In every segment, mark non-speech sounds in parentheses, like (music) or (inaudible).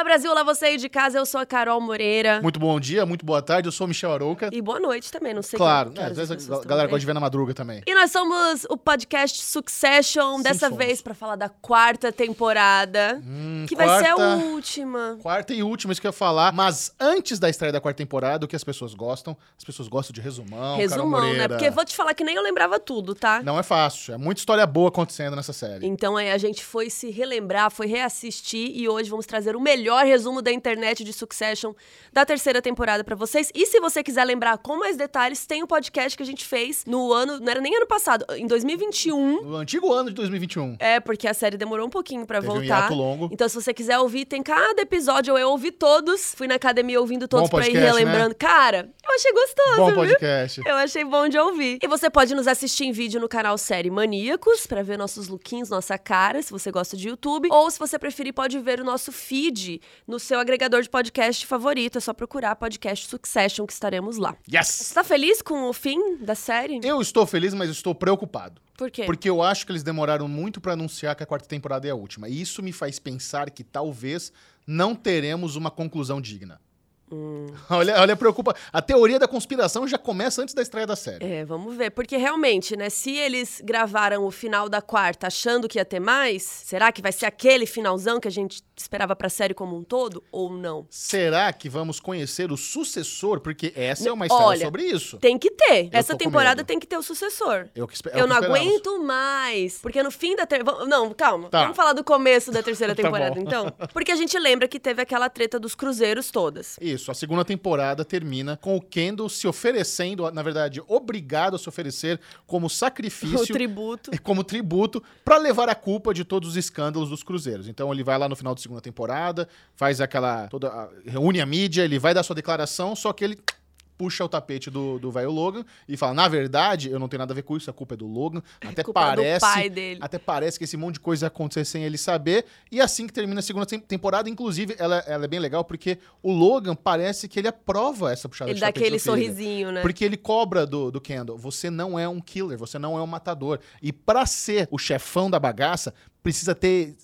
Olá Brasil, olá você aí de casa, eu sou a Carol Moreira. Muito bom dia, muito boa tarde, eu sou o Michel Arouca. E boa noite também, não sei Claro, que, que às vezes a galera gosta de ver na madruga também. E nós somos o podcast Succession, Sim, dessa somos. vez pra falar da quarta temporada, Hum, que vai ser a quarta- última. Quarta e última, isso que eu ia falar. Mas antes da estreia da quarta temporada, o que as pessoas gostam? As pessoas gostam de resumão, Carol Resumão, né? Porque vou te falar que nem eu lembrava tudo, tá? Não é fácil, é muita história boa acontecendo nessa série. Então aí a gente foi se relembrar, foi reassistir e hoje vamos trazer o melhor resumo da internet de Succession da terceira temporada pra vocês. E se você quiser lembrar com mais detalhes, tem um podcast que a gente fez no ano, não era nem ano passado, em 2021. No antigo ano de 2021. É, porque a série demorou um pouquinho pra Teve um voltar. hiato longo. Então, se você quiser ouvir, tem cada episódio. Eu ouvi todos. Fui na academia ouvindo todos pra ir podcast, relembrando. Cara, eu achei gostoso, Bom viu? podcast. Eu achei bom de ouvir. E você pode nos assistir em vídeo no canal Série Maníacos, pra ver nossos lookinhos, nossa cara, se você gosta de YouTube. Ou, se você preferir, pode ver o nosso feed no seu agregador de podcast favorito. É só procurar podcast Succession que estaremos lá. Yes! Você tá feliz com o fim da série? Eu estou feliz, mas estou preocupado. Por quê? Porque eu acho que eles demoraram muito pra anunciar que a quarta temporada é a última. E isso me faz pensar que talvez não teremos uma conclusão digna. Hum. (laughs) Olha, olha, preocupa. A teoria da conspiração já começa antes da estreia da série. É, vamos ver. Porque realmente, né? Se eles gravaram o final da quarta achando que ia ter mais, será que vai ser aquele finalzão que a gente esperava pra série como um todo? Ou não? Será que vamos conhecer o sucessor? Porque essa é uma história Olha, sobre isso. Tem que ter. Eu Essa temporada tem que ter o sucessor. Eu, que é Eu que não esperamos. aguento mais. Porque no fim da terceira. Não, calma. Tá. Vamos falar do começo da terceira (laughs) Tá temporada, bom. então? Porque a gente lembra que teve aquela treta dos cruzeiros todas. Isso, a segunda temporada termina com o Kendall se oferecendo, na verdade, obrigado a se oferecer como (laughs) O sacrifício tributo. e como tributo pra levar a culpa de todos os escândalos dos cruzeiros. Então ele vai lá no final da segunda temporada, faz aquela toda reúne a mídia, ele vai dar sua declaração, só que ele puxa o tapete do, do velho Logan e fala: "Na verdade, eu não tenho nada a ver com isso, a culpa é do Logan". (laughs) Até do parece até parece que esse monte de coisa ia acontecer sem ele saber. E assim que termina a segunda tem- temporada, inclusive, ela, ela é bem legal porque o Logan parece que ele aprova essa puxada Ele de dá tapete aquele do filho. sorrisinho, né? Porque ele cobra do, do Kendall. Você não é um killer, você não é um matador. E pra ser o chefão da bagaça, precisa ter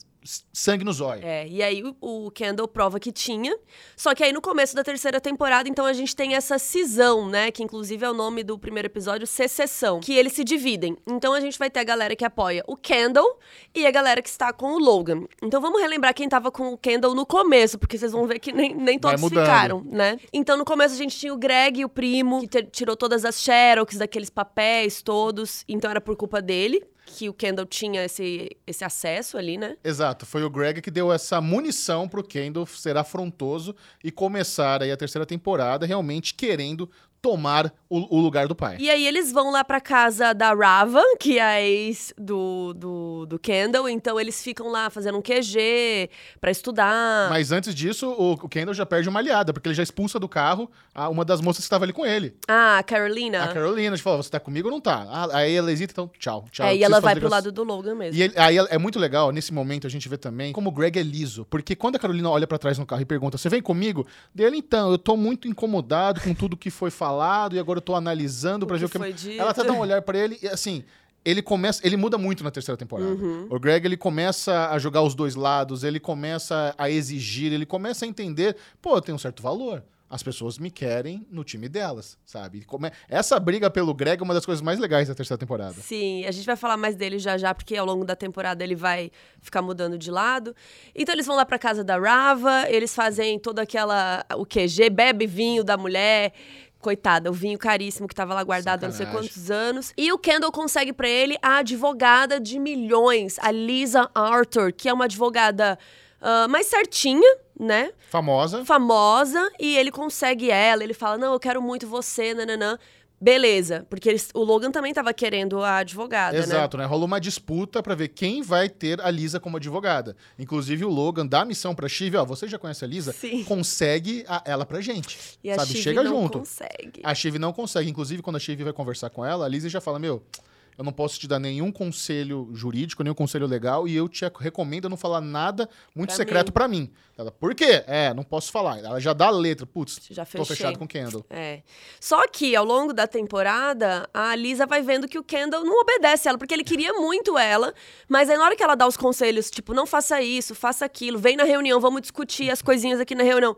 sangue no zóio. É, e aí o, o Kendall prova que tinha. Só que aí no começo da terceira temporada, então a gente tem essa cisão, né? Que inclusive é o nome do primeiro episódio, secessão. Que eles se dividem. Então a gente vai ter a galera que apoia o Kendall e a galera que está com o Logan. Então vamos relembrar quem tava com o Kendall no começo, porque vocês vão ver que nem, nem todos ficaram, né? Então no começo a gente tinha o Greg, o primo, que tirou todas as xerox daqueles papéis todos. Então era por culpa dele. Que o Kendall tinha esse, esse acesso ali, né? Exato, foi o Greg que deu essa munição pro Kendall ser afrontoso e começar aí a terceira temporada realmente querendo tomar o, o lugar do pai. E aí eles vão lá pra casa da Rava, que é a ex do, do, do Kendall. Então eles ficam lá fazendo um QG pra estudar. Mas antes disso, o, o Kendall já perde uma aliada, porque ele já expulsa do carro a, uma das moças que estava ali com ele. Ah, a Carolina. A Carolina, a gente fala, você tá comigo ou não tá? Ah, aí ela hesita, então tchau, tchau. é, e ela vai pro lado do Logan mesmo. E ele- aí é muito legal, nesse momento a gente vê também como o Greg é liso. Porque quando a Carolina olha pra trás no carro e pergunta, você vem comigo? Dele, então, eu tô muito incomodado com tudo que foi falado e agora eu tô analisando pra O ver o que dito. Ela até dá um olhar pra ele e assim... Ele começa, ele muda muito na terceira temporada. Uhum. O Greg ele começa a jogar os dois lados, ele começa a exigir, ele começa a entender, pô, tem um certo valor. As pessoas me querem no time delas, sabe? Essa briga pelo Greg é uma das coisas mais legais da terceira temporada. Sim, a gente vai falar mais dele já já, porque ao longo da temporada ele vai ficar mudando de lado. Então eles vão lá pra casa da Rava, eles fazem toda aquela. o QG, bebe vinho da mulher. Coitada, o vinho caríssimo que tava lá guardado há não sei quantos anos. E o Kendall consegue pra ele a advogada de milhões, a Lisa Arthur, que é uma advogada ah, mais certinha, né? Famosa. famosa e ele consegue ela. Ele fala: Não, eu quero muito você, nananã. Beleza, porque eles- o Logan também tava querendo a advogada, né? Exato, né? Rola uma disputa pra ver quem vai ter a Lisa como advogada. Inclusive o Logan dá a missão pra Shiv, ó, você já conhece a Lisa? Sim. Consegue a- ela pra gente. E a sabe? Shiv Chega não junto. consegue. A Shiv não consegue. Inclusive, quando a Shiv vai conversar com ela, a Lisa já fala: Meu, eu não posso te dar nenhum conselho jurídico, nenhum conselho legal, e eu te recomendo não falar nada muito Pra secreto pra mim. Ela, por quê? É, não posso falar. Ela já dá a letra. Putz, Já tô fechei. fechado com o Kendall. É. Só que, ao longo da temporada, a Lisa vai vendo que o Kendall não obedece ela, porque ele queria muito ela, mas aí na hora que ela dá os conselhos, tipo, não faça isso, faça aquilo, vem na reunião, vamos discutir as coisinhas aqui na reunião.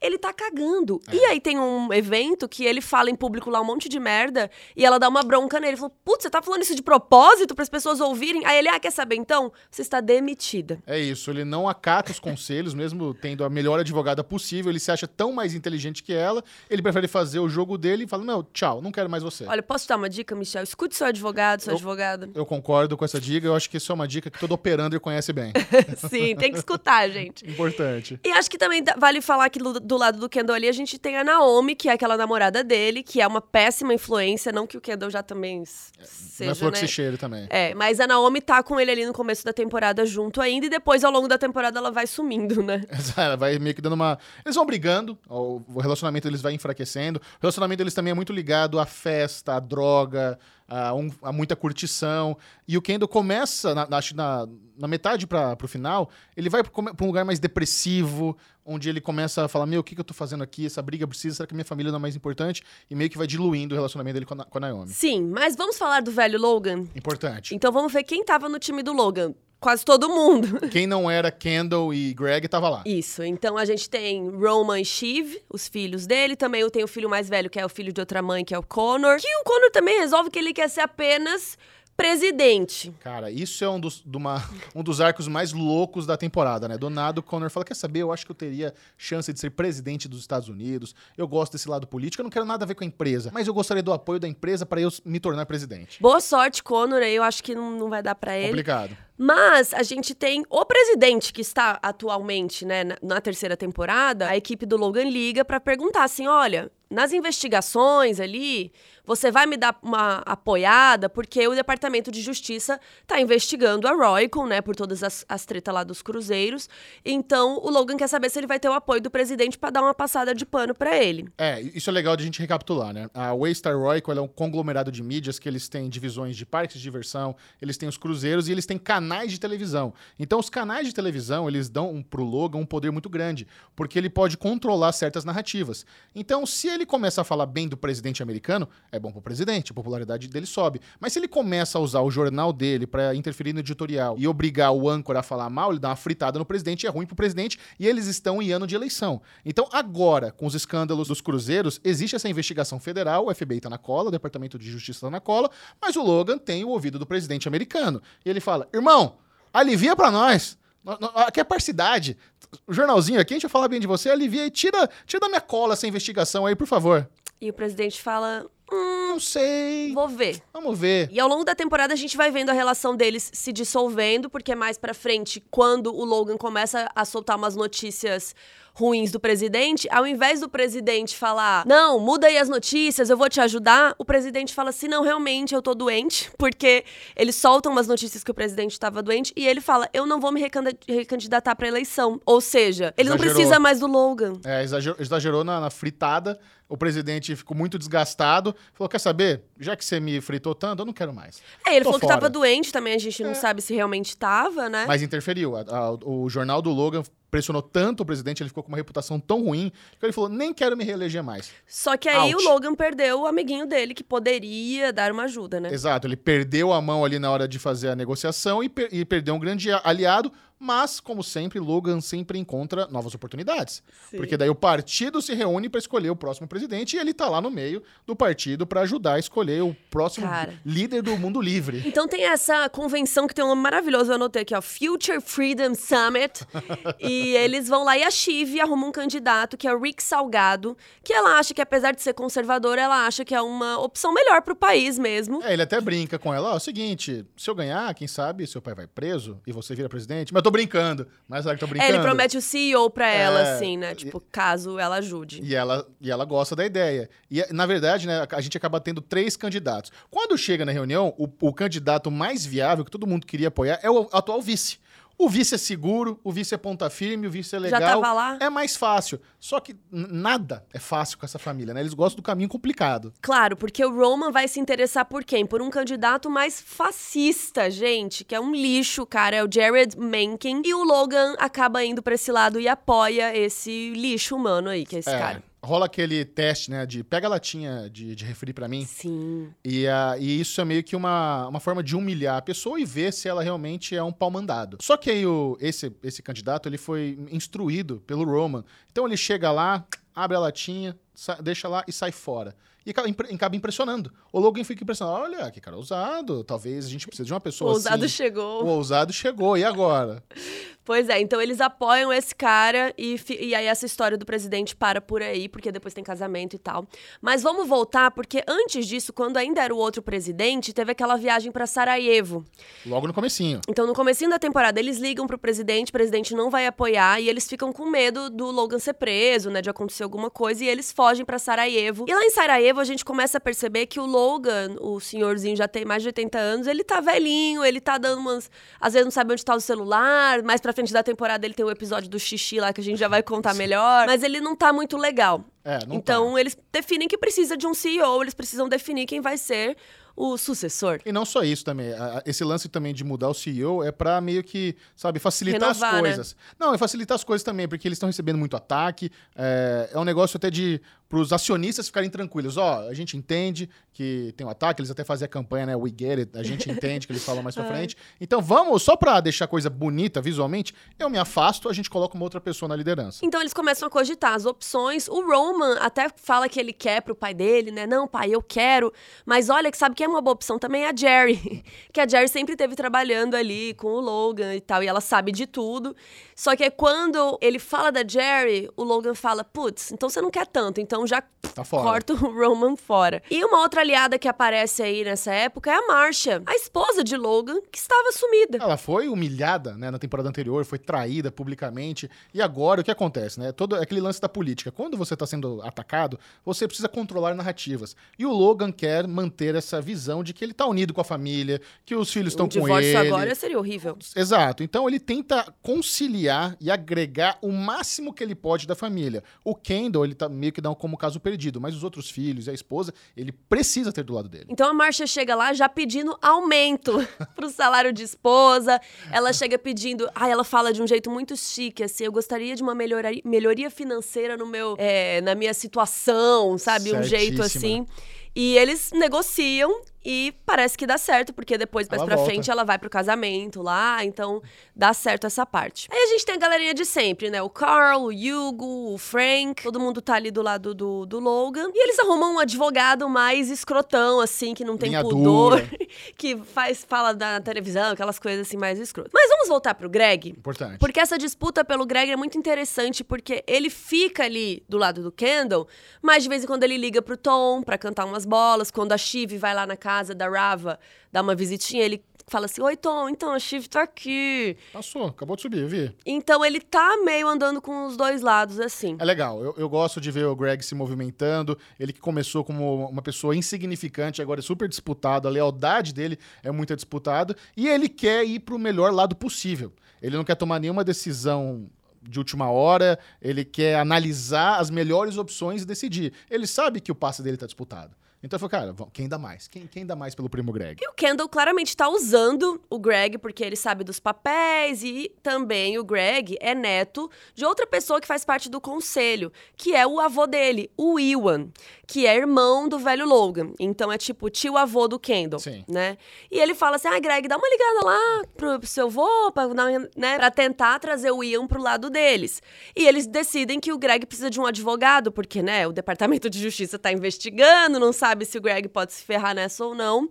Ele tá cagando. É. E aí tem um evento que ele fala em público lá um monte de merda e ela dá uma bronca nele. Falou, putz, você tá falando isso de propósito para as pessoas ouvirem? Aí ele, ah, quer saber então? Você está demitida. É isso, ele não acata os conselhos, (laughs) mesmo tendo a melhor advogada possível, ele se acha tão mais inteligente que ela, ele prefere fazer o jogo dele e fala: Não, tchau, não quero mais você. Olha, posso te dar uma dica, Michel? Escute seu advogado, sua Eu- advogada. Eu concordo com essa dica, eu acho que isso é uma dica que todo operander conhece bem. (laughs) Sim, tem que escutar, gente. Importante. E acho que também vale falar que do, do lado do Kendall ali a gente tem a Naomi, que é aquela namorada dele, que é uma péssima influência. Não que o Kendall já também é seja, flor né? que se cheire também. É, mas a Naomi tá com ele ali no começo da temporada junto ainda, e depois, ao longo da temporada, ela vai sumindo, né? (laughs) Ela vai meio que dando uma. Eles vão brigando, o relacionamento deles vai enfraquecendo. O relacionamento deles também é muito ligado à festa, à droga, a, um- a muita curtição. E o Kendall começa, na, que na, na metade para pro final, ele vai pra um lugar mais depressivo, onde ele começa a falar: Meu, o que, que eu tô fazendo aqui? Essa briga precisa, será que minha família não é mais importante? E meio que vai diluindo o relacionamento dele com a, com a Naomi. Sim, mas vamos falar do velho Logan? Importante. Então vamos ver quem tava no time do Logan. Quase todo mundo. (laughs) Quem não era Kendall e Greg tava lá. Isso. Então a gente tem Roman e Shiv, os filhos dele. Também eu tenho o filho mais velho, que é o filho de outra mãe, que é o Connor. Que o Connor também resolve que ele quer ser apenas presidente. Cara, isso é um dos, de uma- (laughs) um dos arcos mais loucos da temporada, né? Do nada o Connor fala: Quer saber? Eu acho que eu teria chance de ser presidente dos Estados Unidos. Eu gosto desse lado político. Eu não quero nada a ver com a empresa, mas eu gostaria do apoio da empresa para eu me tornar presidente. Boa sorte, Connor. Eu acho que não, não vai dar pra ele. Complicado. Mas a gente tem o presidente que está atualmente, né, na, na terceira temporada. A equipe do Logan liga pra perguntar assim: olha, nas investigações ali, você vai me dar uma apoiada, porque o Departamento de Justiça tá investigando a Roycon, né, por todas as, as tretas lá dos cruzeiros. Então o Logan quer saber se ele vai ter o apoio do presidente pra dar uma passada de pano pra ele. É, isso é legal de a gente recapitular, né? A Waystar ela é um conglomerado de mídias que eles têm divisões de parques de diversão, eles têm os cruzeiros e eles têm canais de televisão. Então, os canais de televisão, eles dão um, pro Logan um poder muito grande, porque ele pode controlar certas narrativas. Então, se ele começa a falar bem do presidente americano, é bom pro presidente, a popularidade dele sobe. Mas se ele começa a usar o jornal dele para interferir no editorial e obrigar o âncora a falar mal, ele dá uma fritada no presidente é ruim pro presidente, e eles estão em ano de eleição. Então, agora, com os escândalos dos cruzeiros, existe essa investigação federal, o FBI tá na cola, o Departamento de Justiça tá na cola, mas o Logan tem o ouvido do presidente americano. E ele fala: irmão, alivia pra nós. Aqui é parcidade. O jornalzinho aqui, a gente vai falar bem de você, alivia e tira, tira da minha cola essa investigação aí, por favor. E o presidente fala: hum, Não sei. vou ver. Vamos ver. E ao longo da temporada a gente vai vendo a relação deles se dissolvendo, porque mais pra frente, quando o Logan começa a soltar umas notícias ruins do presidente, ao invés do presidente falar: "Não, muda aí as notícias, eu vou te ajudar", o presidente fala assim: "Não, realmente eu tô doente", (laughs) porque eles soltam umas notícias que o presidente estava doente e ele fala: "Eu não vou me recandidatar pra eleição". Ou seja, ele não Exagerou. precisa mais do Logan. É, exagerou, exagerou na, na fritada. O presidente ficou muito desgastado. Falou: quer saber? Já que você me fritou tanto, eu não quero mais. É, ele Tô falou que fora. tava doente também, a gente não sabe se realmente tava, né? Mas interferiu. A- a- o jornal do Logan pressionou tanto o presidente, ele ficou com uma reputação tão ruim, que ele falou: nem quero me reeleger mais. Só que aí Ouch. o Logan perdeu o amiguinho dele que poderia dar uma ajuda, né? Exato, ele perdeu a mão ali na hora de fazer a negociação e, per- e perdeu um grande aliado, mas, como sempre, Logan sempre encontra novas oportunidades. Sim. Porque daí o partido se reúne para escolher o próximo presidente e ele tá lá no meio do partido para ajudar a escolher o próximo Cara. líder do mundo livre. Então tem essa convenção que tem um nome maravilhoso, eu anotei aqui, ó, Future Freedom Summit. (laughs) e eles vão lá e a Chive arruma um candidato, que é o Rick Salgado, que ela acha que, apesar de ser conservadora, ela acha que é uma opção melhor pro país mesmo. É, ele até brinca com ela, ó, é o seguinte, se eu ganhar, quem sabe seu pai vai preso e você vira presidente. Mas tô brincando. Mas será que eu tô É, brincando? ele promete o CEO pra ela, É, assim, né? Tipo, caso ela ajude. E ela, e ela gosta da ideia. E, na verdade, né, a gente acaba tendo três candidatos. Quando chega na reunião, o, o candidato mais viável, que todo mundo queria apoiar, é o atual vice. O vice é seguro, o vice é ponta firme, o vice é legal. Já tava lá? É mais fácil. Só que nada é fácil com essa família, né? Eles gostam do caminho complicado. Claro, porque o Roman vai se interessar por quem? Por um candidato mais fascista, gente, que é um lixo, cara, é o Jared Mencken. E o Logan acaba indo pra esse lado e apoia esse lixo humano aí, que é esse é. cara rola aquele teste, né, de pega a latinha de, de refri para mim. Sim. E, uh, e isso é meio que uma, uma forma de humilhar a pessoa e ver se ela realmente é um pau mandado. Só que aí o, esse, esse candidato, ele foi instruído pelo Roman. Então ele chega lá, abre a latinha, deixa lá e sai fora. E acaba, acaba impressionando. O Logan fica impressionado. Olha, que cara ousado. Talvez a gente precise de uma pessoa o ousado assim. chegou. O ousado chegou. E agora? Pois é, então eles apoiam esse cara e, e aí essa história do presidente para por aí, porque depois tem casamento e tal. Mas vamos voltar, porque antes disso, quando ainda era o outro presidente, teve aquela viagem para Sarajevo. Logo no comecinho. Então no comecinho da temporada, eles ligam pro presidente, o presidente não vai apoiar e eles ficam com medo do Logan ser preso, né, de acontecer alguma coisa e eles fogem para Sarajevo. E lá em Sarajevo a gente começa a perceber que o Logan, o senhorzinho já tem mais de 80 anos, ele tá velhinho, ele tá dando umas, às vezes não sabe onde tá o celular, mais pra frente da temporada ele tem o episódio do xixi lá que a gente já vai contar melhor. Mas ele não tá muito legal. É, não então tá. eles definem que precisa de um CEO, eles precisam definir quem vai ser o sucessor. E não só isso também. Esse lance também de mudar o CEO é para meio que, sabe, facilitar Renovar, as né? coisas. Né? Não, é facilitar as coisas também, porque eles estão recebendo muito ataque. É, é um negócio até de para os acionistas ficarem tranquilos. Ó, a gente entende que tem um ataque, eles até fazem a campanha, né? We get it, a gente (laughs) entende que eles falam mais pra frente. Então vamos, só pra deixar a coisa bonita visualmente, eu me afasto, a gente coloca uma outra pessoa na liderança. Então eles começam a cogitar as opções. O Roman até fala que ele quer pro pai dele, né? Não, pai, eu quero. Mas olha, que sabe que é uma boa opção também a Jerry. (laughs) que a Jerry sempre esteve trabalhando ali com o Logan e tal, e ela sabe de tudo. Só que é quando ele fala da Jerry, o Logan fala, putz, então você não quer tanto, então já tá corta (laughs) o Roman fora. E uma outra aliada que aparece aí nessa época é a Marcia, a esposa de Logan, que estava sumida. Ela foi humilhada, né, na temporada anterior, foi traída publicamente. E agora o que acontece, né? Todo aquele lance da política. Quando você tá sendo atacado, você precisa controlar narrativas. E o Logan quer manter essa visão de que ele tá unido com a família, que os filhos estão com ele. divórcio agora seria horrível. Exato. Então ele tenta conciliar e agregar o máximo que ele pode da família. O Kendall, ele tá meio que dá como caso perdido, mas os outros filhos e a esposa, ele precisa ter do lado dele. Então a Marcia chega lá já pedindo aumento (laughs) pro salário de esposa. Ela chega pedindo. Ah, ela fala de um jeito muito chique, assim. Eu gostaria de uma melhoria, melhoria financeira no meu, é, na minha situação, sabe? Um jeito assim. E eles negociam e parece que dá certo, porque depois, mais ela pra volta. frente, ela vai pro casamento lá, então dá certo essa parte. Aí a gente tem a galerinha de sempre, né? O Carl, o Hugo, o Frank, todo mundo tá ali do lado do, do Logan. E eles arrumam um advogado mais escrotão, assim, que não tem Linha pudor, (laughs) que faz, fala da televisão, aquelas coisas assim mais escrotas. Mas vamos voltar pro Greg. Importante. Porque essa disputa pelo Greg é muito interessante, porque ele fica ali do lado do Kendall, mas de vez em quando ele liga pro Tom pra cantar umas bolas. Quando a Shiv vai lá na casa da Rava dar uma visitinha, ele fala assim: Oi, Tom, então a Shiv tá aqui. Passou, acabou de subir, eu vi. Então ele tá meio andando com os dois lados, assim. É legal, eu, eu gosto de ver o Greg se movimentando. Ele que começou como uma pessoa insignificante, agora é super disputado, a lealdade dele é muito disputada. E ele quer ir pro melhor lado possível. Ele não quer tomar nenhuma decisão de última hora, ele quer analisar as melhores opções e decidir. Ele sabe que o passe dele tá disputado. Então eu falei, cara, quem dá mais? Quem, quem dá mais pelo primo Greg? E o Kendall claramente tá usando o Greg porque ele sabe dos papéis e também o Greg é neto de outra pessoa que faz parte do conselho, que é o avô dele, o Ewan, que é irmão do velho Logan. Então é tipo tio-avô do Kendall, Sim. né? E ele fala assim: ah, Greg, dá uma ligada lá pro, pro seu avô, pra, né, pra tentar trazer o Ewan pro lado deles. E eles decidem que o Greg precisa de um advogado, porque, né, o Departamento de Justiça tá investigando, não sabe sabe se o Greg pode se ferrar nessa ou não.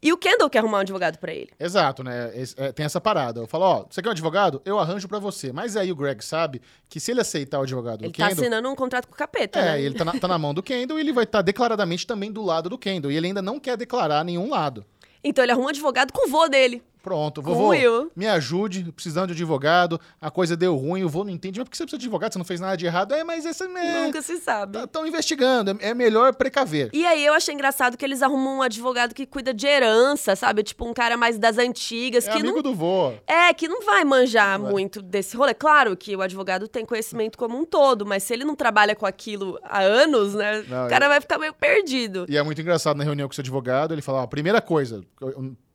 E o Kendall quer arrumar um advogado para ele. Exato, né? É, tem essa parada. Eu falo, ó, você quer um advogado? Eu arranjo para você. Mas aí o Greg sabe que se ele aceitar o advogado ele do Kendall... Ele tá assinando um contrato com o capeta, é, né? ele tá na, tá na mão do Kendall e ele vai estar tá declaradamente também do lado do Kendall. E ele ainda não quer declarar nenhum lado. Então ele arruma um advogado com o vô dele. Pronto, vovô, o Will. me ajude, precisando de advogado, a coisa deu ruim, o vô não entende, mas por que você precisa de advogado? Você não fez nada de errado? É, mas esse é... Nunca se sabe. Estão investigando, é é melhor precaver. E aí eu achei engraçado que eles arrumam um advogado que cuida de herança, sabe? Tipo um cara mais das antigas, É que amigo não do vô. É, que não vai manjar Não vai. muito desse rolê. Claro que o advogado tem conhecimento como um todo, mas se ele não trabalha com aquilo há anos, né? Não, o cara vai ficar meio perdido. E é muito engraçado na reunião com seu advogado, ele fala, ó, primeira coisa,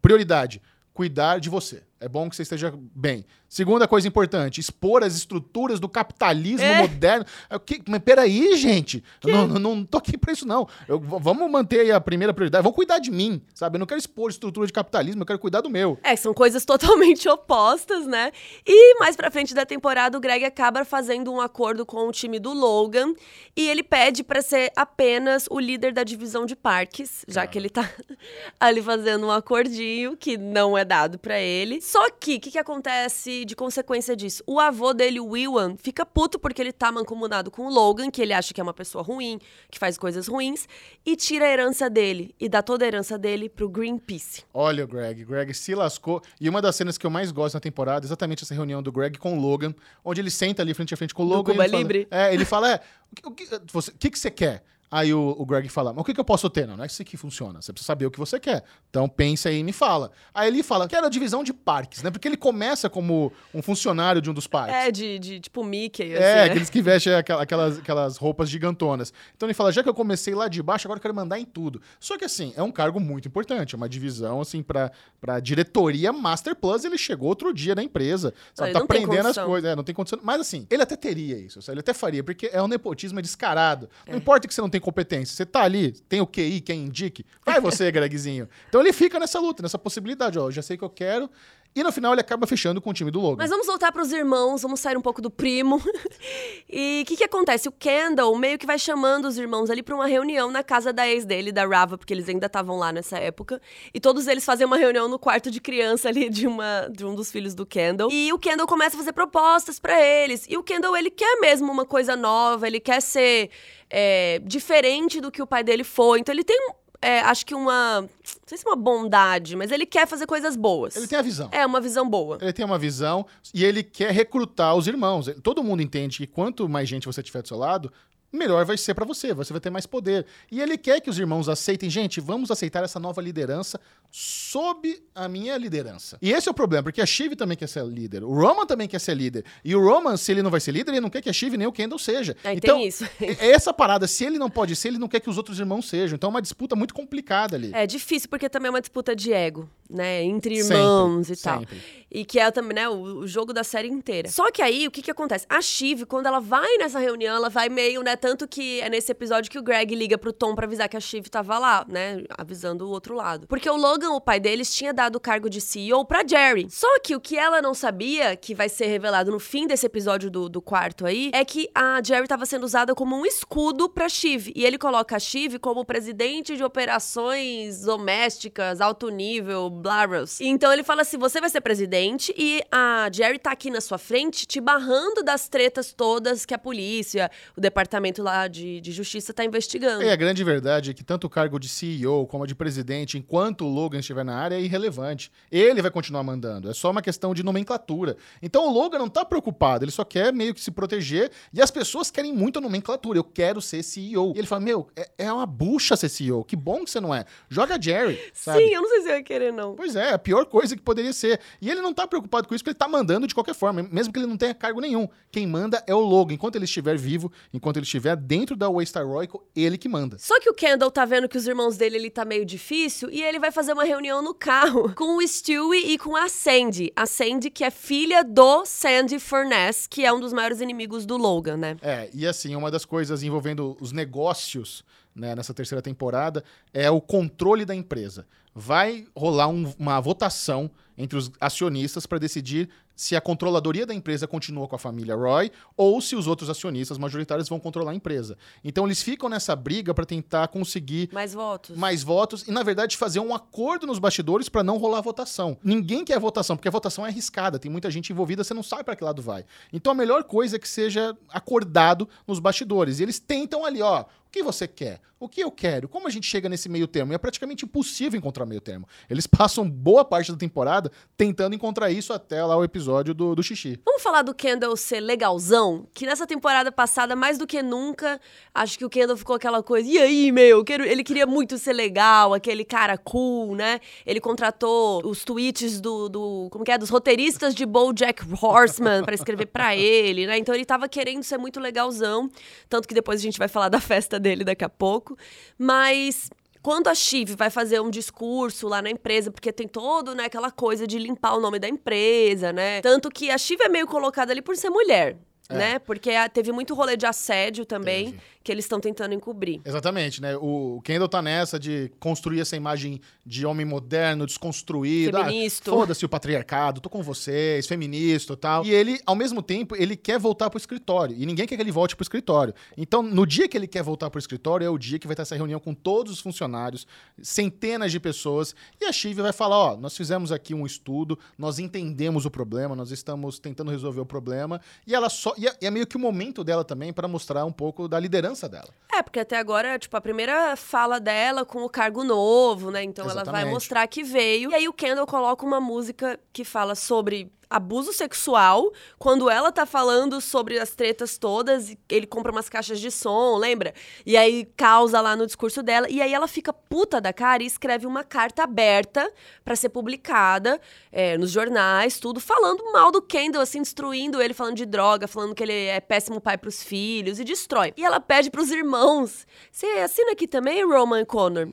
prioridade, cuidar de você. É bom que você esteja bem. Segunda coisa importante, expor as estruturas do capitalismo É. moderno. É, que- Mas peraí, gente. Eu não, não, não tô aqui pra isso, não. Eu- vamos manter aí a primeira prioridade. Vamos cuidar de mim, sabe? Eu não quero expor estrutura de capitalismo, eu quero cuidar do meu. É, são coisas (laughs) totalmente opostas, né? E mais pra frente da temporada, o Greg acaba fazendo um acordo com o time do Logan e ele pede pra ser apenas o líder da divisão de parques, já que ele tá (laughs) ali fazendo um acordinho que não é dado pra ele. Só que, o que, que acontece de consequência disso? O avô dele, o Willan, fica puto porque ele tá mancomunado com o Logan, que ele acha que é uma pessoa ruim, que faz coisas ruins, e tira a herança dele e dá toda a herança dele pro Greenpeace. Olha o Greg, Greg se lascou. E uma das cenas que eu mais gosto na temporada é exatamente essa reunião do Greg com o Logan, onde ele senta ali frente a frente com o Logan. e Cuba ele fala- Libre? é, ele fala: é, o que, o que- você, o que, que você quer? Aí o, o Greg fala, mas o que, que eu posso ter? Não, não é isso que funciona. Você precisa saber o que você quer. Então pensa aí e me fala. Aí ele fala, quero a divisão de parques, né? Porque ele começa como um funcionário de um dos parques. É, de, de tipo Mickey, assim, É, né? aqueles que vestem aquela- aquelas, aquelas roupas gigantonas. Então ele fala, já que eu comecei lá de baixo, agora eu quero mandar em tudo. Só que assim, é um cargo muito importante, é uma divisão assim pra, pra diretoria Master Plus, ele chegou outro dia na empresa, sabe, ele tá aprendendo as coisas, é, não tem condição. Mas assim, ele até teria isso, sabe? ele até faria, porque é um nepotismo descarado. Não importa que você não tem competência, você tá ali, tem o QI, quem indique, vai você, (laughs) Gregzinho. Então ele fica nessa luta, nessa possibilidade, ó, já sei que eu quero. E no final ele acaba fechando com o time do Logan. Mas vamos voltar pros irmãos, vamos sair um pouco do primo. (laughs) e o que que acontece? O Kendall meio que vai chamando os irmãos ali pra uma reunião na casa da ex dele, da Rava, porque eles ainda estavam lá nessa época. E todos eles fazem uma reunião no quarto de criança ali de, uma, de um dos filhos do Kendall. E o Kendall começa a fazer propostas pra eles. E o Kendall, ele quer mesmo uma coisa nova, ele quer ser é, diferente do que o pai dele foi. Então ele tem, é, acho que uma... Não sei se é uma bondade, mas ele quer fazer coisas boas. Ele tem a visão. É, uma visão boa. Ele tem uma visão e ele quer recrutar os irmãos. Todo mundo entende que quanto mais gente você tiver do seu lado, melhor vai ser pra você, você vai ter mais poder. E ele quer que os irmãos aceitem, gente, vamos aceitar essa nova liderança sob a minha liderança. E esse é o problema, porque a Shiv também quer ser líder, o Roman também quer ser líder. E o Roman, se ele não vai ser líder, ele não quer que a Shiv nem o Kendall seja. É, então, (laughs) é essa parada, se ele não pode ser, ele não quer que os outros irmãos sejam. Então é uma disputa muito complicada ali. É difícil porque também é uma disputa de ego, né? Entre Sempre, irmãos e tal. sempre. E que é também, né, o, o jogo da série inteira. Só que aí, o que que acontece? A Shiv, quando ela vai nessa reunião, ela vai meio, né, tanto que é nesse episódio que o Greg liga pro Tom pra avisar que a Shiv tava lá, né, avisando o outro lado. Porque o Logan, o pai deles, tinha dado o cargo de CEO pra Jerry. Só que o que ela não sabia, que vai ser revelado no fim desse episódio do, do quarto aí, é que a Jerry tava sendo usada como um escudo pra Shiv. E ele coloca a Shiv como presidente de operações domésticas, alto nível, blarros. Então ele fala assim: você vai ser presidente e a Jerry tá aqui na sua frente te barrando das tretas todas que a polícia, o departamento lá de, de justiça tá investigando. É, a grande verdade é que tanto o cargo de CEO como de presidente, enquanto o Logan estiver na área, é irrelevante. Ele vai continuar mandando. É só uma questão de nomenclatura. Então o Logan não tá preocupado, ele só quer meio que se proteger. E as pessoas querem muito a nomenclatura. Eu quero ser CEO. E ele fala: Meu, é, é uma bucha ser CEO. Que bom que você não é. Joga Jerry. Sabe? Sim, eu não sei se eu ia querer, não. Pois é, a pior coisa que poderia ser. E ele não tá preocupado com isso, porque ele tá mandando de qualquer forma, mesmo que ele não tenha cargo nenhum. Quem manda é o Logan. Enquanto ele estiver vivo, enquanto ele estiver dentro da Waystar Royco, ele que manda. Só que o Kendall tá vendo que os irmãos dele ele tá meio difícil e ele vai fazer uma reunião no carro (laughs) com o Stewie e com a Sandy. A Sandy, que é filha do Sandy Furness, que é um dos maiores inimigos do Logan, né? É, e assim, uma das coisas envolvendo os negócios né, nessa terceira temporada é o controle da empresa. Vai rolar um- uma votação entre os acionistas para decidir se a controladoria da empresa continua com a família Roy ou se os outros acionistas majoritários vão controlar a empresa. Então eles ficam nessa briga para tentar conseguir Mais votos. mais votos e, na verdade, fazer um acordo nos bastidores para não rolar votação. Ninguém quer votação, porque a votação é arriscada, tem muita gente envolvida, você não sabe para que lado vai. Então a melhor coisa é que seja acordado nos bastidores. E eles tentam ali, ó. Que você quer? O que eu quero? Como a gente chega nesse meio termo? E é praticamente impossível encontrar meio termo. Eles (laughs) passam boa parte da temporada tentando encontrar isso até lá o episódio do, do xixi. Vamos falar do Kendall ser legalzão? Que nessa temporada passada, mais do que nunca, acho que o Kendall ficou aquela coisa, e aí, meu? Ele queria muito ser legal, aquele cara cool, né? Ele contratou os tweets do, do como que é, dos roteiristas de BoJack Horseman para escrever para ele, né? Então ele tava querendo ser muito legalzão, tanto que depois a gente vai falar da festa dele daqui a pouco, mas quando a Chive vai fazer um discurso lá na empresa, porque tem todo, né, aquela coisa de limpar o nome da empresa, né? Tanto que a Chive é meio colocada ali por ser mulher. É. Né? Porque teve muito rolê de assédio também. Teve que eles estão tentando encobrir. Exatamente, né? O Kendall tá nessa de construir essa imagem de homem moderno, desconstruído. Ah, feminista. Ah, Foda-se o patriarcado, tô com vocês, feminista e tal. E ele, ao mesmo tempo, ele quer voltar pro escritório. E ninguém quer que ele volte pro escritório. Então, no dia que ele quer voltar pro escritório, é o dia que vai ter essa reunião com todos os funcionários, centenas de pessoas. E a Chive vai falar: ó, nós fizemos aqui um estudo, nós entendemos o problema, nós estamos tentando resolver o problema. E ela só. E é, é meio que o momento dela também para mostrar um pouco da liderança dela. É, porque até agora, tipo, a primeira fala dela com o cargo novo, né? Então Exatamente. ela vai mostrar que veio. E aí o Kendall coloca uma música que fala sobre abuso sexual, quando ela tá falando sobre as tretas todas, ele compra umas caixas de som, lembra? E aí causa lá no discurso dela, e aí ela fica puta da cara e escreve uma carta aberta para ser publicada é, nos jornais, tudo, falando mal do Kendall, assim, destruindo ele, falando de droga, falando que ele é péssimo pai pros filhos, e destrói. E ela pede pros irmãos, você assina aqui também, Roman Connor?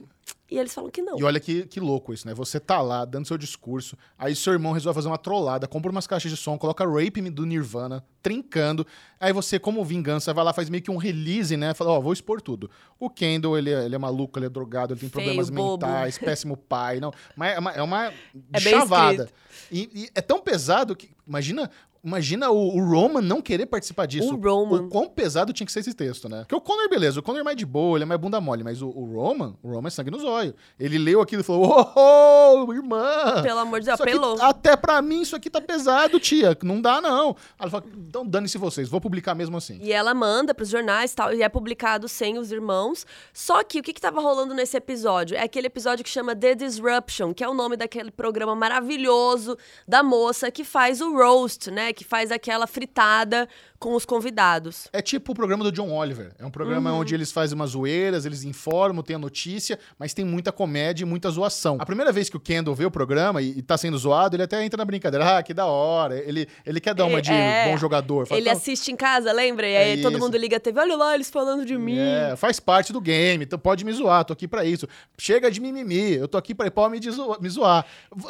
E eles falam que não. E olha que, que louco isso, né? Você tá lá dando seu discurso, aí seu irmão resolve fazer uma trollada, compra umas caixas de som, coloca Rape Me do Nirvana, trincando. Aí você, como vingança, vai lá, faz meio que um release, né? Fala, ó, oh, vou expor tudo. O Kendall, ele é, ele é maluco, ele é drogado, ele tem Feio, problemas bobo. mentais, péssimo pai. Não, mas é uma, é uma (laughs) é chavada. E, e, é tão pesado que. Imagina Imagina o, o, Roman não querer participar disso. O Roman. O quão pesado tinha que ser esse texto, né? Porque o Connor, beleza, o Connor é mais de boa, ele é mais bunda mole, mas o, o Roman, o Roman é sangue nos olhos. Ele leu aquilo e falou: Oh, oh irmã! Pelo amor de Deus, apelou. Aqui, até pra mim isso aqui tá pesado, tia. Não dá, não. Ela fala: então dane-se vocês, vou publicar mesmo assim. E ela manda pros jornais tal, e é publicado sem os irmãos. Só que o que, que tava rolando nesse episódio? É aquele episódio que chama The Disruption, que é o nome daquele programa maravilhoso da moça que faz o roast, né? Que faz aquela fritada com os convidados. É tipo o programa do John Oliver. É um programa uhum. onde eles fazem umas zoeiras, eles informam, tem a notícia, mas tem muita comédia e muita zoação. A primeira vez que o Kendall vê o programa e, e tá sendo zoado, ele até entra na brincadeira. Ah, que da hora. Ele, ele quer dar uma de é, bom jogador. Fala, ele assiste em casa, lembra? E aí é todo mundo liga a TV, olha lá, eles falando de mim. É, faz parte do game, então pode me zoar, tô aqui pra isso. Chega de mimimi, eu tô aqui pra pode me, me zoar.